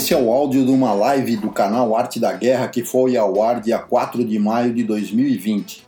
esse é o áudio de uma live do canal Arte da Guerra que foi ao ar dia 4 de maio de 2020.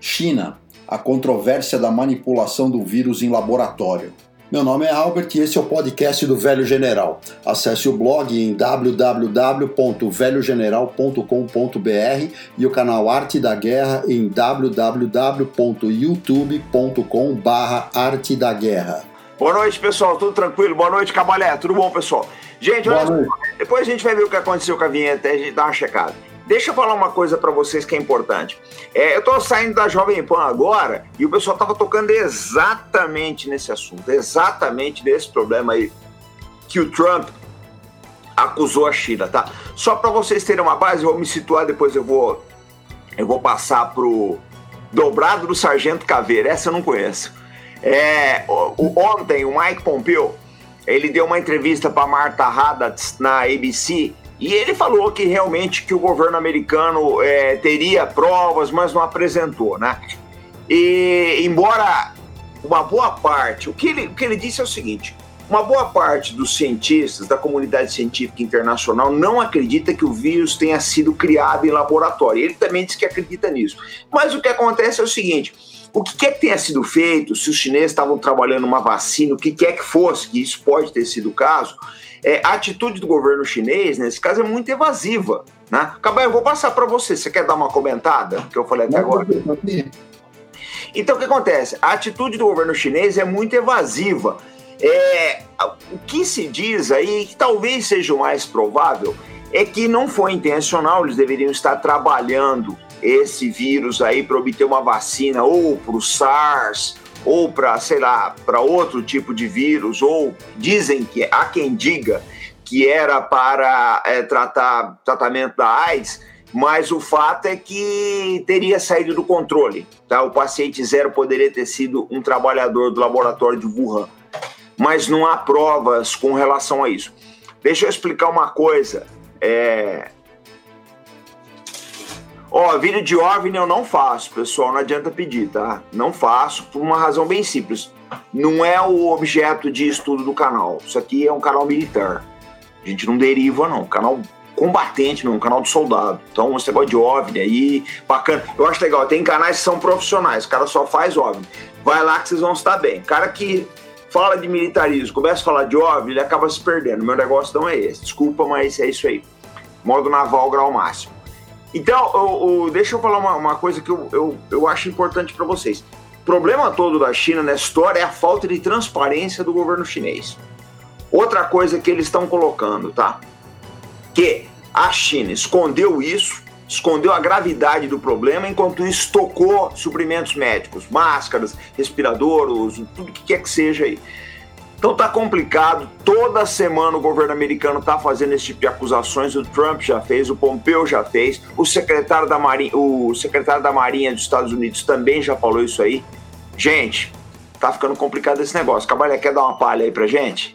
China, a controvérsia da manipulação do vírus em laboratório. Meu nome é Albert e esse é o podcast do Velho General. Acesse o blog em www.velhogeneral.com.br e o canal Arte da Guerra em www.youtube.com/arte da guerra. Boa noite, pessoal. Tudo tranquilo? Boa noite, Cabalé. Tudo bom, pessoal? Gente, olha, depois a gente vai ver o que aconteceu com a vinheta e a gente dá uma checada. Deixa eu falar uma coisa para vocês que é importante. É, eu tô saindo da Jovem Pan agora e o pessoal tava tocando exatamente nesse assunto, exatamente nesse problema aí que o Trump acusou a China, tá? Só para vocês terem uma base, eu vou me situar, depois eu vou eu vou passar pro dobrado do Sargento Caveira. Essa eu não conheço. É, o, ontem o Mike Pompeo ele deu uma entrevista para Marta Haddad na ABC e ele falou que realmente que o governo americano é, teria provas, mas não apresentou, né? E embora uma boa parte, o que ele, o que ele disse é o seguinte: uma boa parte dos cientistas da comunidade científica internacional não acredita que o vírus tenha sido criado em laboratório. Ele também diz que acredita nisso. Mas o que acontece é o seguinte: o que quer que tenha sido feito, se os chineses estavam trabalhando uma vacina, o que quer que fosse, que isso pode ter sido o caso, é, a atitude do governo chinês, nesse caso, é muito evasiva. Né? Cabal, eu vou passar para você. Você quer dar uma comentada? Que eu falei até agora. Então, o que acontece? A atitude do governo chinês é muito evasiva. É, o que se diz aí, que talvez seja o mais provável, é que não foi intencional, eles deveriam estar trabalhando esse vírus aí para obter uma vacina ou para o SARS ou para, sei lá, para outro tipo de vírus, ou dizem que há quem diga que era para é, tratar tratamento da AIDS, mas o fato é que teria saído do controle. Tá? O paciente zero poderia ter sido um trabalhador do laboratório de Wuhan, mas não há provas com relação a isso. Deixa eu explicar uma coisa. É, Ó, vídeo de OVNI eu não faço, pessoal, não adianta pedir, tá? Não faço por uma razão bem simples. Não é o objeto de estudo do canal. Isso aqui é um canal militar. A gente não deriva, não. Canal combatente, não, canal de soldado. Então, esse negócio de OVNI aí, bacana. Eu acho legal, tem canais que são profissionais, o cara só faz OVNI. Vai lá que vocês vão estar bem. Cara que fala de militarismo, começa a falar de OVNI, ele acaba se perdendo. Meu negócio não é esse. Desculpa, mas é isso aí. Modo naval, grau máximo. Então, o, o, deixa eu falar uma, uma coisa que eu, eu, eu acho importante para vocês. O problema todo da China nessa história é a falta de transparência do governo chinês. Outra coisa que eles estão colocando, tá? Que a China escondeu isso, escondeu a gravidade do problema, enquanto isso tocou suprimentos médicos, máscaras, respiradores, tudo que quer que seja aí. Então tá complicado. Toda semana o governo americano tá fazendo esse tipo de acusações. O Trump já fez, o Pompeo já fez, o secretário da Marinha, o secretário da Marinha dos Estados Unidos também já falou isso aí. Gente, tá ficando complicado esse negócio. Cabalé, quer dar uma palha aí pra gente?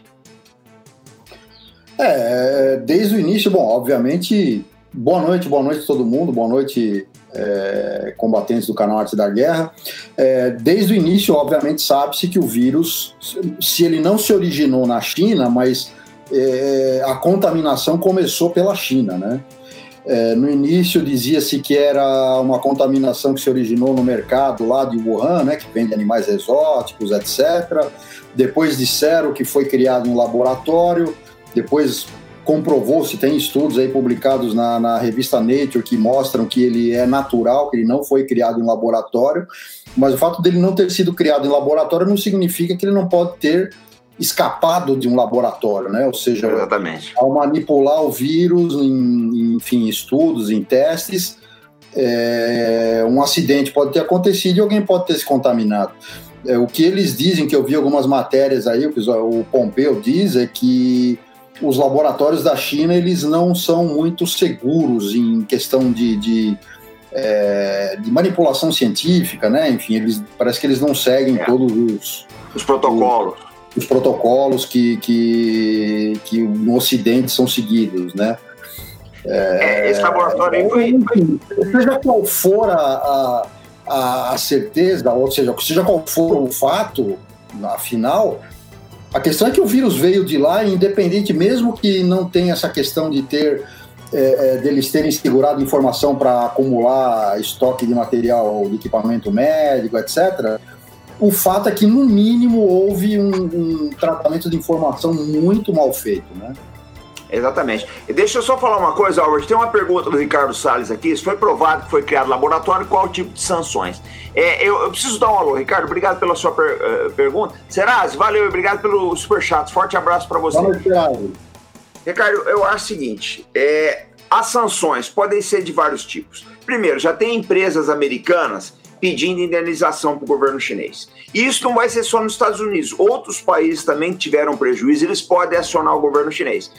É, desde o início, bom, obviamente, boa noite, boa noite a todo mundo, boa noite é, combatentes do canal Arte da Guerra. É, desde o início, obviamente, sabe-se que o vírus, se ele não se originou na China, mas é, a contaminação começou pela China, né? É, no início dizia-se que era uma contaminação que se originou no mercado lá de Wuhan, né, que vende animais exóticos, etc. Depois disseram que foi criado em laboratório. Depois comprovou-se, tem estudos aí publicados na, na, revista Nature que mostram que ele é natural, que ele não foi criado em laboratório, mas o fato dele não ter sido criado em laboratório não significa que ele não pode ter escapado de um laboratório, né? Ou seja, Exatamente. ao manipular o vírus em, enfim, estudos, em testes, é, um acidente pode ter acontecido e alguém pode ter se contaminado. É, o que eles dizem, que eu vi algumas matérias aí, o que o Pompeu diz, é que os laboratórios da China eles não são muito seguros em questão de, de, é, de manipulação científica, né? Enfim, eles parece que eles não seguem é. todos os, os protocolos. Os, os, protocolos que, que, que no Ocidente são seguidos, né? É, é esse laboratório foi, foi... Seja qual for a, a, a certeza, ou seja, seja qual for o fato, afinal, A questão é que o vírus veio de lá, independente, mesmo que não tenha essa questão de ter é, é, deles terem segurado informação para acumular estoque de material de equipamento médico, etc. O fato é que, no mínimo, houve um, um tratamento de informação muito mal feito, né? Exatamente. E deixa eu só falar uma coisa, Albert. Tem uma pergunta do Ricardo Salles aqui. Se foi provado que foi criado laboratório, qual o tipo de sanções? É, eu, eu, preciso dar um alô, Ricardo. Obrigado pela sua per, uh, pergunta. Serás, valeu, obrigado pelo superchat. Forte abraço para você. Valeu, Ricardo, eu acho o seguinte: é, as sanções podem ser de vários tipos. Primeiro, já tem empresas americanas pedindo indenização para o governo chinês. E isso não vai ser só nos Estados Unidos. Outros países também que tiveram prejuízo, eles podem acionar o governo chinês.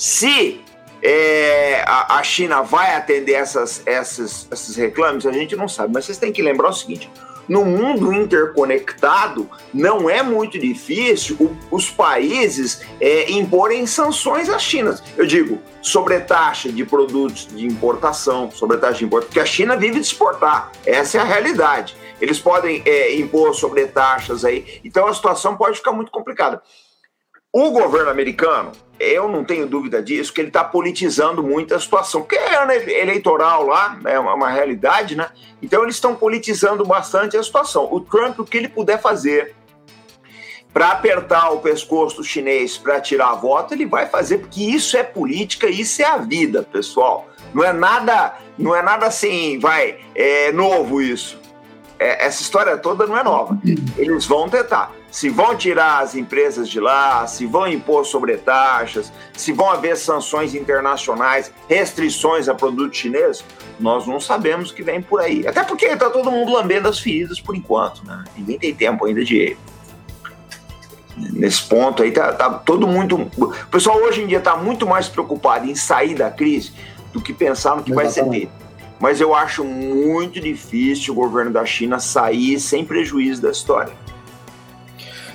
Se é, a, a, China vai atender essas, essas, esses reclames, a gente não sabe. Mas vocês têm que lembrar o seguinte: no mundo interconectado, não é muito difícil o, os países é, imporem sanções à China. Eu digo, sobre taxa de produtos de importação, sobre taxa de importação, porque a China vive de exportar. Essa é a realidade. Eles podem é, impor sobre taxas aí. Então a situação pode ficar muito complicada. O governo americano, eu não tenho dúvida disso, que ele está politizando muito a situação, porque é ano eleitoral lá, é uma, realidade, né? Então eles estão politizando bastante a situação. O Trump, o que ele puder fazer para apertar o pescoço do chinês para tirar a voto, ele vai fazer, porque isso é política, isso é a vida, pessoal. Não é nada, não é nada assim, vai, é novo isso. É, essa história toda não é nova. Eles vão tentar se vão tirar as empresas de lá, se vão impor sobretaxas, se vão haver sanções internacionais, restrições a produtos chineses, nós não sabemos o que vem por aí. Até porque está todo mundo lambendo as feridas por enquanto, né? Ninguém tem tempo ainda de. Nesse ponto aí, tá, tá todo mundo. O pessoal hoje em dia está muito mais preocupado em sair da crise do que pensar no que Exatamente. vai ser feito. Mas eu acho muito difícil o governo da China sair sem prejuízo da história.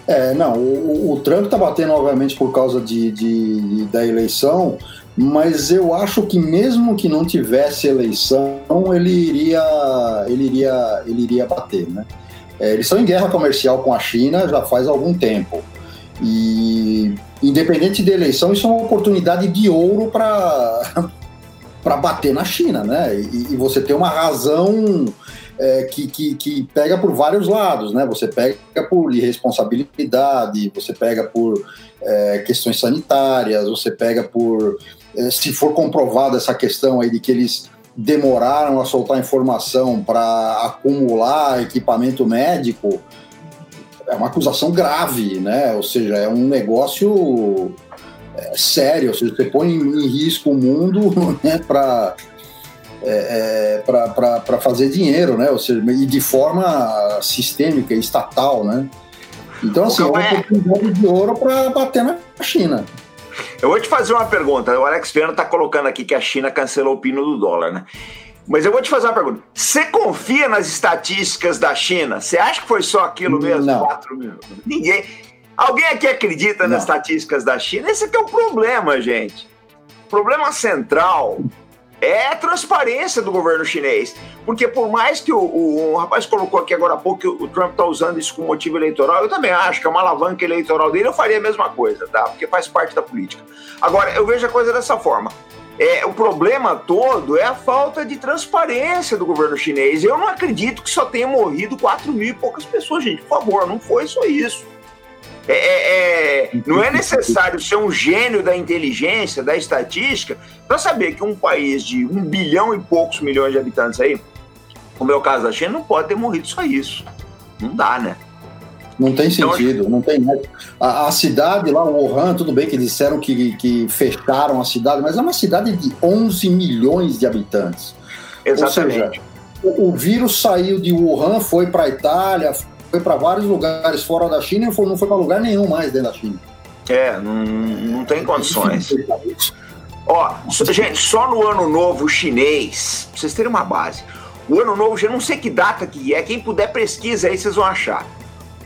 É, não, o, o Trump está batendo, obviamente, por causa de, de, da eleição, mas eu acho que mesmo que não tivesse eleição, ele iria, ele iria, ele iria bater, né? É, eles estão em guerra comercial com a China já faz algum tempo. E independente da eleição, isso é uma oportunidade de ouro para para bater na China, né? E, e você tem uma razão é, que, que, que, pega por vários lados, né? Você pega por irresponsabilidade, você pega por é, questões sanitárias, você pega por. É, se for comprovada essa questão aí de que eles demoraram a soltar informação para acumular equipamento médico, é uma acusação grave, né? Ou seja, é um negócio é, sério, ou seja, você põe em risco o mundo né, para é, é, para fazer dinheiro, né? Ou seja, e de forma sistêmica, estatal, né? Então, assim, é uma oportunidade de ouro para bater na China. Eu vou te fazer uma pergunta. O Alex Viana está colocando aqui que a China cancelou o pino do dólar, né? Mas eu vou te fazer uma pergunta. Você confia nas estatísticas da China? Você acha que foi só aquilo mesmo? Não. 4 mil? Ninguém. Alguém aqui acredita Não. nas estatísticas da China? Esse aqui é o problema, gente. O problema central é a transparência do governo chinês. Porque por mais que o, o, o rapaz colocou aqui agora há pouco que o Trump está usando isso como motivo eleitoral, eu também acho que é uma alavanca eleitoral dele, eu faria a mesma coisa, tá? Porque faz parte da política. Agora, eu vejo a coisa dessa forma. É, o problema todo é a falta de transparência do governo chinês. Eu não acredito que só tenha morrido 4 mil e poucas pessoas, gente. Por favor, não foi só isso. É, é, é, não é necessário ser um gênio da inteligência, da estatística, para saber que um país de um bilhão e poucos milhões de habitantes aí, como é o caso da China, não pode ter morrido só isso. Não dá, né? Não tem então, sentido, então, não tem. A, a, cidade lá, o Wuhan, tudo bem que disseram que, que fecharam a cidade, mas é uma cidade de 11 milhões de habitantes. Exatamente. Ou seja, o, o vírus saiu de Wuhan, foi para a Itália, foi para vários lugares fora da China e não foi, para lugar nenhum mais dentro da China. É, não, não tem condições. Ó, gente, só no ano novo chinês, pra vocês terem uma base. O ano novo, eu não sei que data que é, quem puder pesquisa aí, vocês vão achar.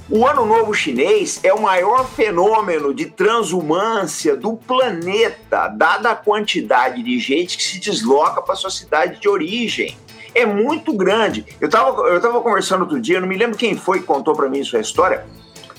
O ano novo chinês é o maior fenômeno de transumância do planeta, dada a quantidade de gente que se desloca para sua cidade de origem é muito grande. Eu estava eu tava conversando outro dia, não me lembro quem foi que contou para mim sua história.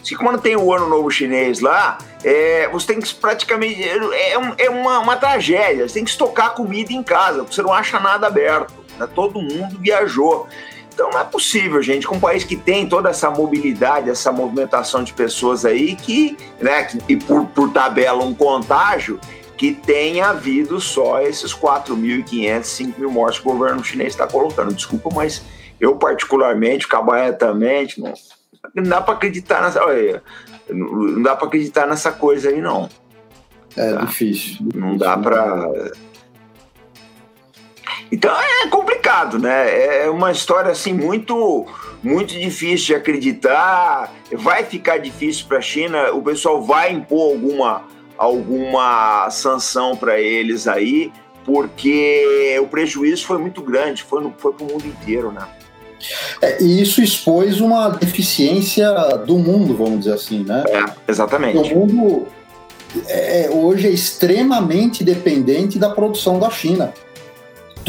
Se quando tem o ano novo chinês lá, é, você tem que praticamente. É, é uma, uma tragédia. Você tem que estocar comida em casa, porque você não acha nada aberto. Né? Todo mundo viajou. Então não é possível, gente, com um país que tem toda essa mobilidade, essa movimentação de pessoas aí, que, né, que, e por, por tabela um contágio, que tenha havido só esses 4.500, 5 mil mortes que o governo chinês está colocando. Desculpa, mas eu particularmente, o Cabaé também, não, não dá para acreditar nessa, olha, não dá para acreditar nessa coisa aí não. É tá? difícil, difícil. Não dá para então é complicado, né? É uma história assim muito muito difícil de acreditar. Vai ficar difícil para a China. O pessoal vai impor alguma alguma sanção para eles aí, porque o prejuízo foi muito grande, foi no, foi para o mundo inteiro, né? É, e isso expôs uma deficiência do mundo, vamos dizer assim, né? É, exatamente. O mundo é, hoje é extremamente dependente da produção da China.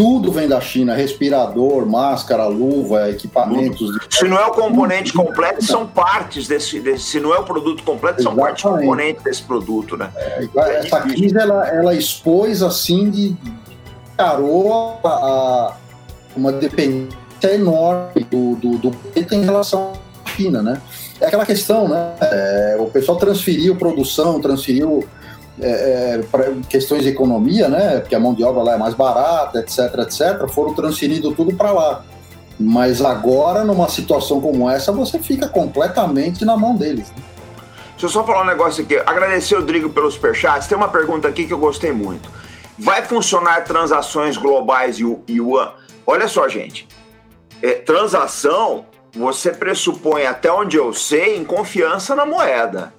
Tudo vem da China: respirador, máscara, luva, equipamentos. Se não é o componente completo, são partes desse, desse. Se não é o produto completo, são partes componentes desse produto, né? É, é essa crise ela, ela expôs assim de carou a uma dependência enorme do, do, do em relação à China, né? É aquela questão, né? É, o pessoal transferiu produção, transferiu é, é questões de economia, né? Porque a mão de obra lá é mais barata, etc, etc, foram transferindo tudo para lá. Mas agora, numa situação como essa, você fica completamente na mão deles. Né? Deixa eu só falar um negócio aqui. Agradecer o Rodrigo pelos superchats. Tem uma pergunta aqui que eu gostei muito. Vai funcionar transações globais e Yuan? Olha só, gente. É, transação, você pressupõe, até onde eu sei, em confiança na moeda.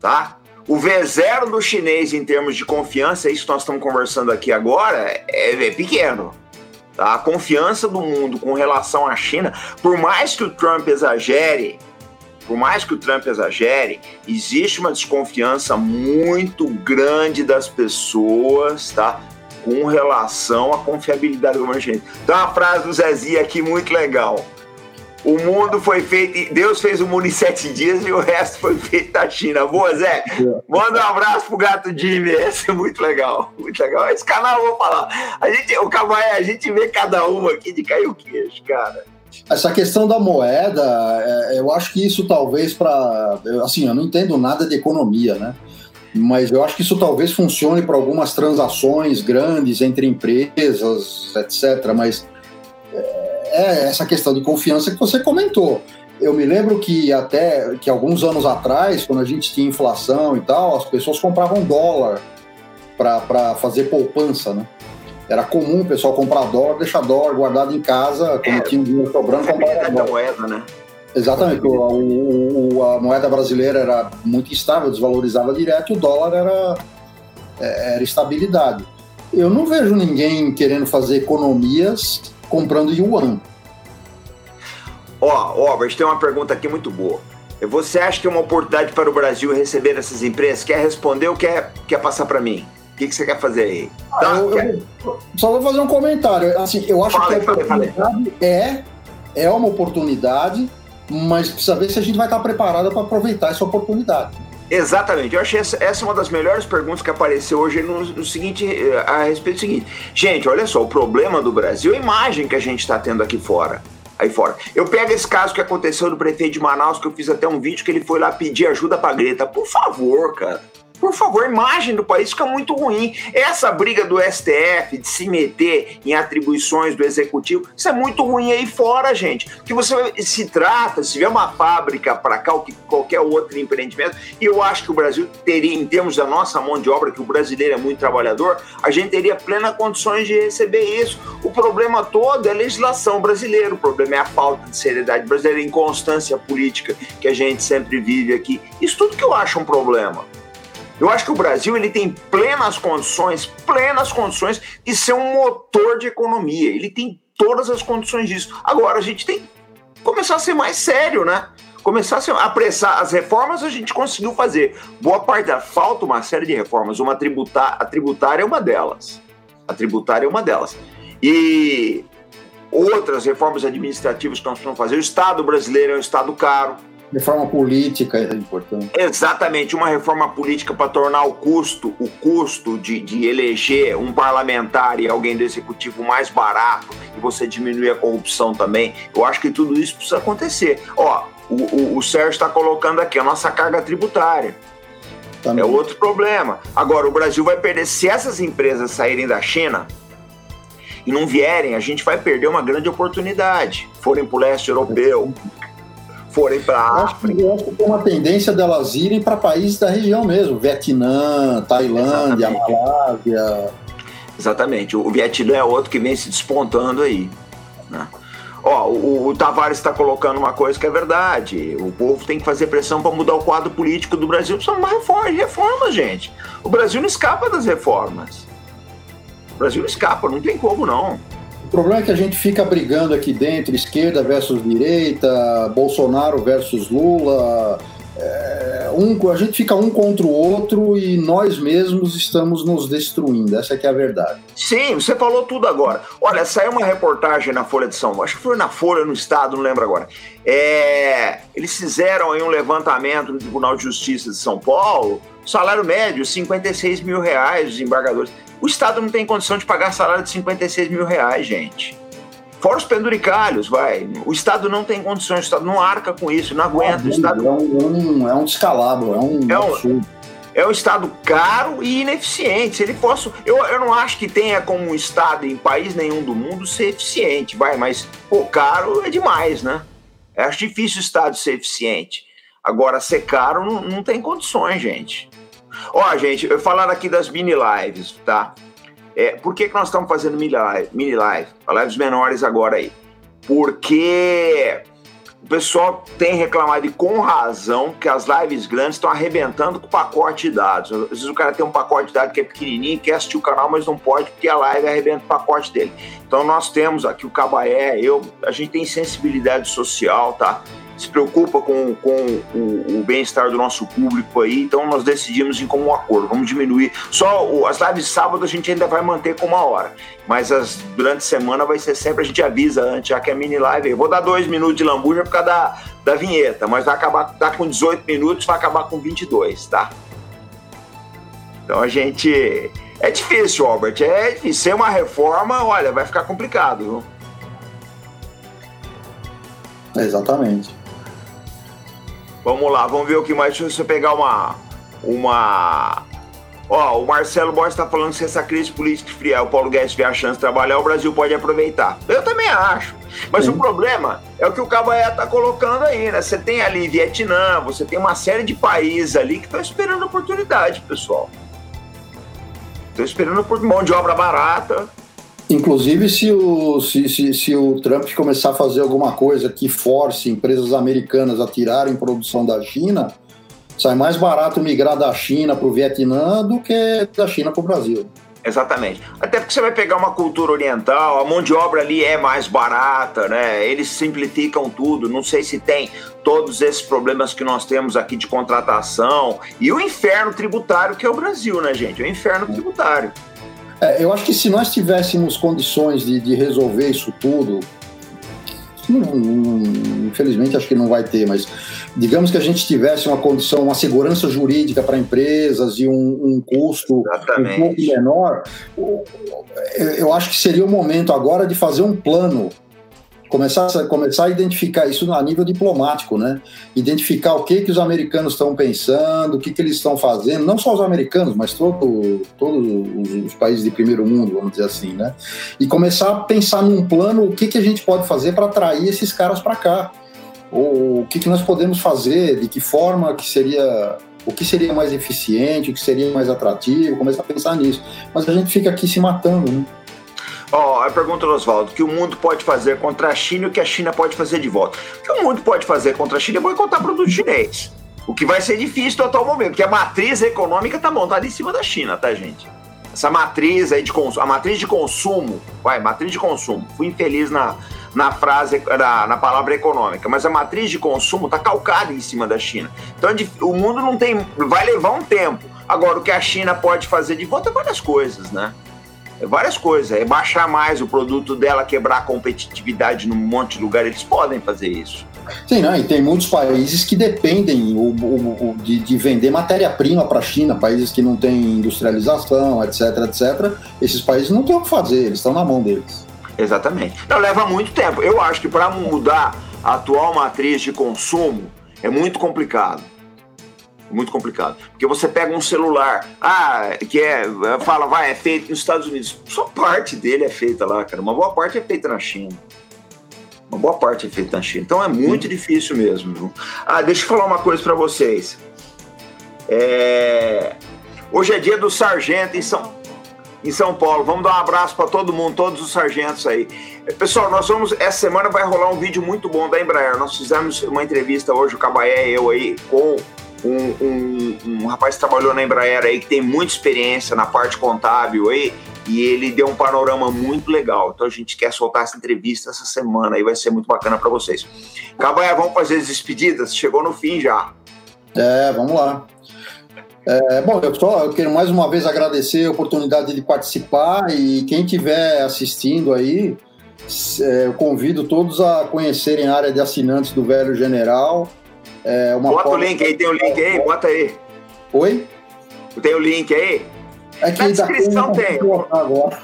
Tá? O V0 do chinês em termos de confiança, é isso que nós estamos conversando aqui agora, é, é pequeno. Tá? A confiança do mundo com relação à China, por mais que o Trump exagere, por mais que o Trump exagere, existe uma desconfiança muito grande das pessoas, tá? Com relação à confiabilidade do governo chinês. Tem uma frase do Zezinho aqui muito legal. O mundo foi feito, Deus fez o mundo em sete dias e o resto foi feito da China. Boa, Zé. Manda um abraço pro gato Jimmy. Esse é muito legal. Muito legal. Esse canal eu vou falar. A gente, o Cabaé, a gente vê cada uma aqui de cair o queixo, cara. Essa questão da moeda, é, eu acho que isso talvez para. Assim, eu não entendo nada de economia, né? Mas eu acho que isso talvez funcione para algumas transações grandes entre empresas, etc. Mas é essa questão de confiança que você comentou. Eu me lembro que até que alguns anos atrás, quando a gente tinha inflação e tal, as pessoas compravam dólar para fazer poupança, né? Era comum o pessoal comprar dólar, deixar dólar guardado em casa, quando é, tinha dinheiro sobrando, comprava dólar. moeda, né? Exatamente, o, o, a moeda brasileira era muito instável, desvalorizava direto, e o dólar era, é, era estabilidade. Eu não vejo ninguém querendo fazer economias comprando yuan. Ó, oh, Robert, tem uma pergunta aqui muito boa. Você acha que é uma oportunidade para o Brasil receber essas empresas? Quer responder ou quer, quer passar para mim? O que, que, você quer fazer aí? Ah, tá, eu, quer... eu, só vou fazer um comentário. Assim, eu acho fale, que a oportunidade é, é uma oportunidade, mas precisa ver se a gente vai estar preparado para aproveitar essa oportunidade. Exatamente. Eu achei essa, essa uma das melhores perguntas que apareceu hoje no, no, seguinte, eh, a respeito do seguinte. Gente, olha só, o problema do Brasil é a imagem que a gente está tendo aqui fora. Aí fora. Eu pego esse caso que aconteceu do prefeito de Manaus, que eu fiz até um vídeo que ele foi lá pedir ajuda pra Greta. Por favor, cara. Por favor, imagem do país fica muito ruim. Essa briga do STF de se meter em atribuições do executivo, isso é muito ruim aí fora, gente. Que você se trata, se vê uma fábrica para cá ou que qualquer outro empreendimento, e eu acho que o Brasil teria, em termos da nossa mão de obra, que o brasileiro é muito trabalhador, a gente teria plenas condições de receber isso. O problema todo é a legislação brasileira, o problema é a falta de seriedade brasileira, a inconstância política que a gente sempre vive aqui. Isso tudo que eu acho um problema. Eu acho que o Brasil ele tem plenas condições, plenas condições de ser um motor de economia. Ele tem todas as condições disso. Agora a gente tem que começar a ser mais sério, né? Começar a ser, apressar as reformas a gente conseguiu fazer. Boa parte da falta uma série de reformas. Uma tributar, a tributária é uma delas. A tributária é uma delas. E outras reformas administrativas que nós precisamos fazer. O Estado brasileiro é um Estado caro Reforma política é importante. Exatamente, uma reforma política para tornar o custo, o custo de, de eleger um parlamentar e alguém do executivo mais barato e você diminuir a corrupção também. Eu acho que tudo isso precisa acontecer. Ó, o, o, o Sérgio está colocando aqui a nossa carga tributária. Também. É outro problema. Agora, o Brasil vai perder, se essas empresas saírem da China e não vierem, a gente vai perder uma grande oportunidade. Forem para o leste europeu, forem para a África. Eu acho que tem uma tendência delas irem para países da região mesmo, Vietnã, Tailândia, Exatamente. Malásia. Exatamente, o Vietnã é outro que vem se despontando aí. Né? Ó, o, o Tavares está colocando uma coisa que é verdade. O povo tem que fazer pressão para mudar o quadro político do Brasil. Precisa de uma reforma, reforma, gente. O Brasil não escapa das reformas. O Brasil não escapa, não tem como não. O problema é que a gente fica brigando aqui dentro, esquerda versus direita, Bolsonaro versus Lula. É, um, a gente fica um contra o outro e nós mesmos estamos nos destruindo. Essa é que é a verdade. Sim, você falou tudo agora. Olha, saiu uma reportagem na Folha de São Paulo, acho que foi na Folha, no Estado, não lembro agora. É, eles fizeram aí um levantamento no Tribunal de Justiça de São Paulo, salário médio, 56 mil reais, os embargadores. O Estado não tem condição de pagar salário de 56 mil reais, gente. Fora os penduricalhos, vai. O Estado não tem condições, o Estado não arca com isso, não aguenta. o Estado... é, um, é um descalabro, é um é um, É um Estado caro e ineficiente. Se ele fosse. Eu, eu não acho que tenha como um Estado em país nenhum do mundo ser eficiente, vai, mas pô, caro é demais, né? Eu acho difícil o Estado ser eficiente. Agora, ser caro não, não tem condições, gente. Ó, gente, eu falando aqui das mini lives, tá? É, por que, que nós estamos fazendo mini live, mini live? Lives menores agora aí. Porque o pessoal tem reclamado e com razão que as lives grandes estão arrebentando com o pacote de dados. Às vezes o cara tem um pacote de dados que é pequenininho, quer assistir o canal, mas não pode porque a live arrebenta o pacote dele. Então nós temos aqui o Cabaé, eu, a gente tem sensibilidade social, tá? Se preocupa com, com o, o bem-estar do nosso público aí, então nós decidimos em comum acordo, vamos diminuir. Só o, as lives de sábado a gente ainda vai manter com uma hora, mas as, durante a semana vai ser sempre, a gente avisa antes, já que é mini live. Eu vou dar dois minutos de lambuja por causa da, da vinheta, mas vai acabar tá com 18 minutos, vai acabar com 22, tá? Então a gente. É difícil, Albert, é difícil. Ser uma reforma, olha, vai ficar complicado, viu? Exatamente. Vamos lá, vamos ver o que mais. Deixa eu pegar uma. Uma. Ó, o Marcelo Borges está falando que se essa crise política esfriar o Paulo Guedes tiver a chance de trabalhar, o Brasil pode aproveitar. Eu também acho. Mas Sim. o problema é o que o Cabaé está colocando aí, né? Você tem ali Vietnã, você tem uma série de países ali que estão esperando oportunidade, pessoal. Estão esperando por mão de obra barata, Inclusive, se o, se, se, se, o Trump começar a fazer alguma coisa que force empresas americanas a tirarem produção da China, sai mais barato migrar da China para o Vietnã do que da China para o Brasil. Exatamente. Até porque você vai pegar uma cultura oriental, a mão de obra ali é mais barata, né? Eles simplificam tudo. Não sei se tem todos esses problemas que nós temos aqui de contratação e o inferno tributário que é o Brasil, né, gente? O inferno tributário. É, eu acho que se nós tivéssemos condições de, de resolver isso tudo, infelizmente acho que não vai ter, mas digamos que a gente tivesse uma condição, uma segurança jurídica para empresas e um, um custo Exatamente. um pouco menor, eu acho que seria o momento agora de fazer um plano começar, começar a identificar isso a nível diplomático, né? Identificar o que, que os americanos estão pensando, o que, que eles estão fazendo, não só os americanos, mas todo, todos os, países de primeiro mundo, vamos dizer assim, né? E começar a pensar num plano, o que, que a gente pode fazer para atrair esses caras para cá. Ou o que, que nós podemos fazer, de que forma que seria o que seria mais eficiente, o que seria mais atrativo, começar a pensar nisso. Mas a gente fica aqui se matando, né? Ó, oh, a pergunta do Oswaldo: que o mundo pode fazer contra a China e o que a China pode fazer de volta? O que o mundo pode fazer contra a China é boicotar produto chinês. O que vai ser difícil no atual momento, porque a matriz econômica está montada em cima da China, tá, gente? Essa matriz aí de consumo, a matriz de consumo, vai, matriz de consumo. Fui infeliz na, na frase, na, na palavra econômica, mas a matriz de consumo está calcada em cima da China. Então o mundo não tem, vai levar um tempo. Agora, o que a China pode fazer de volta é várias coisas, né? É várias coisas, é baixar mais o produto dela, quebrar a competitividade num monte de lugar, eles podem fazer isso. Sim, não, e tem muitos países que dependem o, o, o de, de, vender matéria-prima para a China, países que não têm industrialização, etc, etc. Esses países não têm o que fazer, eles estão na mão deles. Exatamente. Não, leva muito tempo. Eu acho que para mudar a atual matriz de consumo é muito complicado muito complicado. Porque você pega um celular, ah, que é, fala, vai, é feito nos Estados Unidos. Só parte dele é feita lá, cara. Uma boa parte é feita na China. Uma boa parte é feita na China. Então é muito Sim. difícil mesmo. Viu? Ah, deixa eu falar uma coisa para vocês. É... Hoje é dia do sargento em São, em São Paulo. Vamos dar um abraço para todo mundo, todos os sargentos aí. Pessoal, nós vamos. Essa semana vai rolar um vídeo muito bom da Embraer. Nós fizemos uma entrevista hoje, o Cabaé e eu aí, com um, um, um, rapaz que trabalhou na Embraer aí, que tem muita experiência na parte contábil aí, e ele deu um panorama muito legal. Então a gente quer soltar essa entrevista essa semana aí, vai ser muito bacana para vocês. Cabaia, vamos fazer as despedidas? Chegou no fim já. É, vamos lá. É, bom, eu, só, eu quero mais uma vez agradecer a oportunidade de participar e quem estiver assistindo aí, é, eu convido todos a conhecerem a área de assinantes do Velho General. É uma bota o link aí, tem o link aí, bota aí. Oi? Tem o link aí? É na descrição tem. Agora.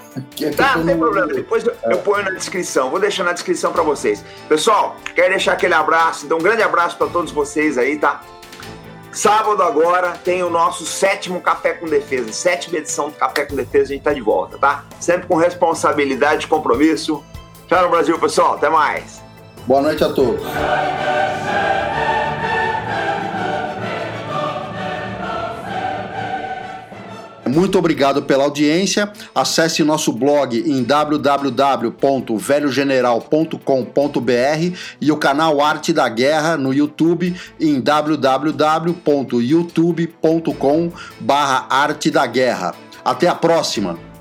Tá, não tem problema. Depois eu, é. eu ponho na descrição. Vou deixar na descrição para vocês. Pessoal, quero deixar aquele abraço. Então, um grande abraço para todos vocês aí, tá? Sábado agora tem o nosso sétimo Café com Defesa, sétima edição do Café com Defesa. A gente tá de volta, tá? Sempre com responsabilidade e compromisso. Tchau no Brasil, pessoal. Até mais. Boa noite a todos. Muito obrigado pela audiência. Acesse nosso blog em www.velhogeneral.com.br e o canal Arte da Guerra no YouTube em www.youtube.com/arte da guerra. Até a próxima.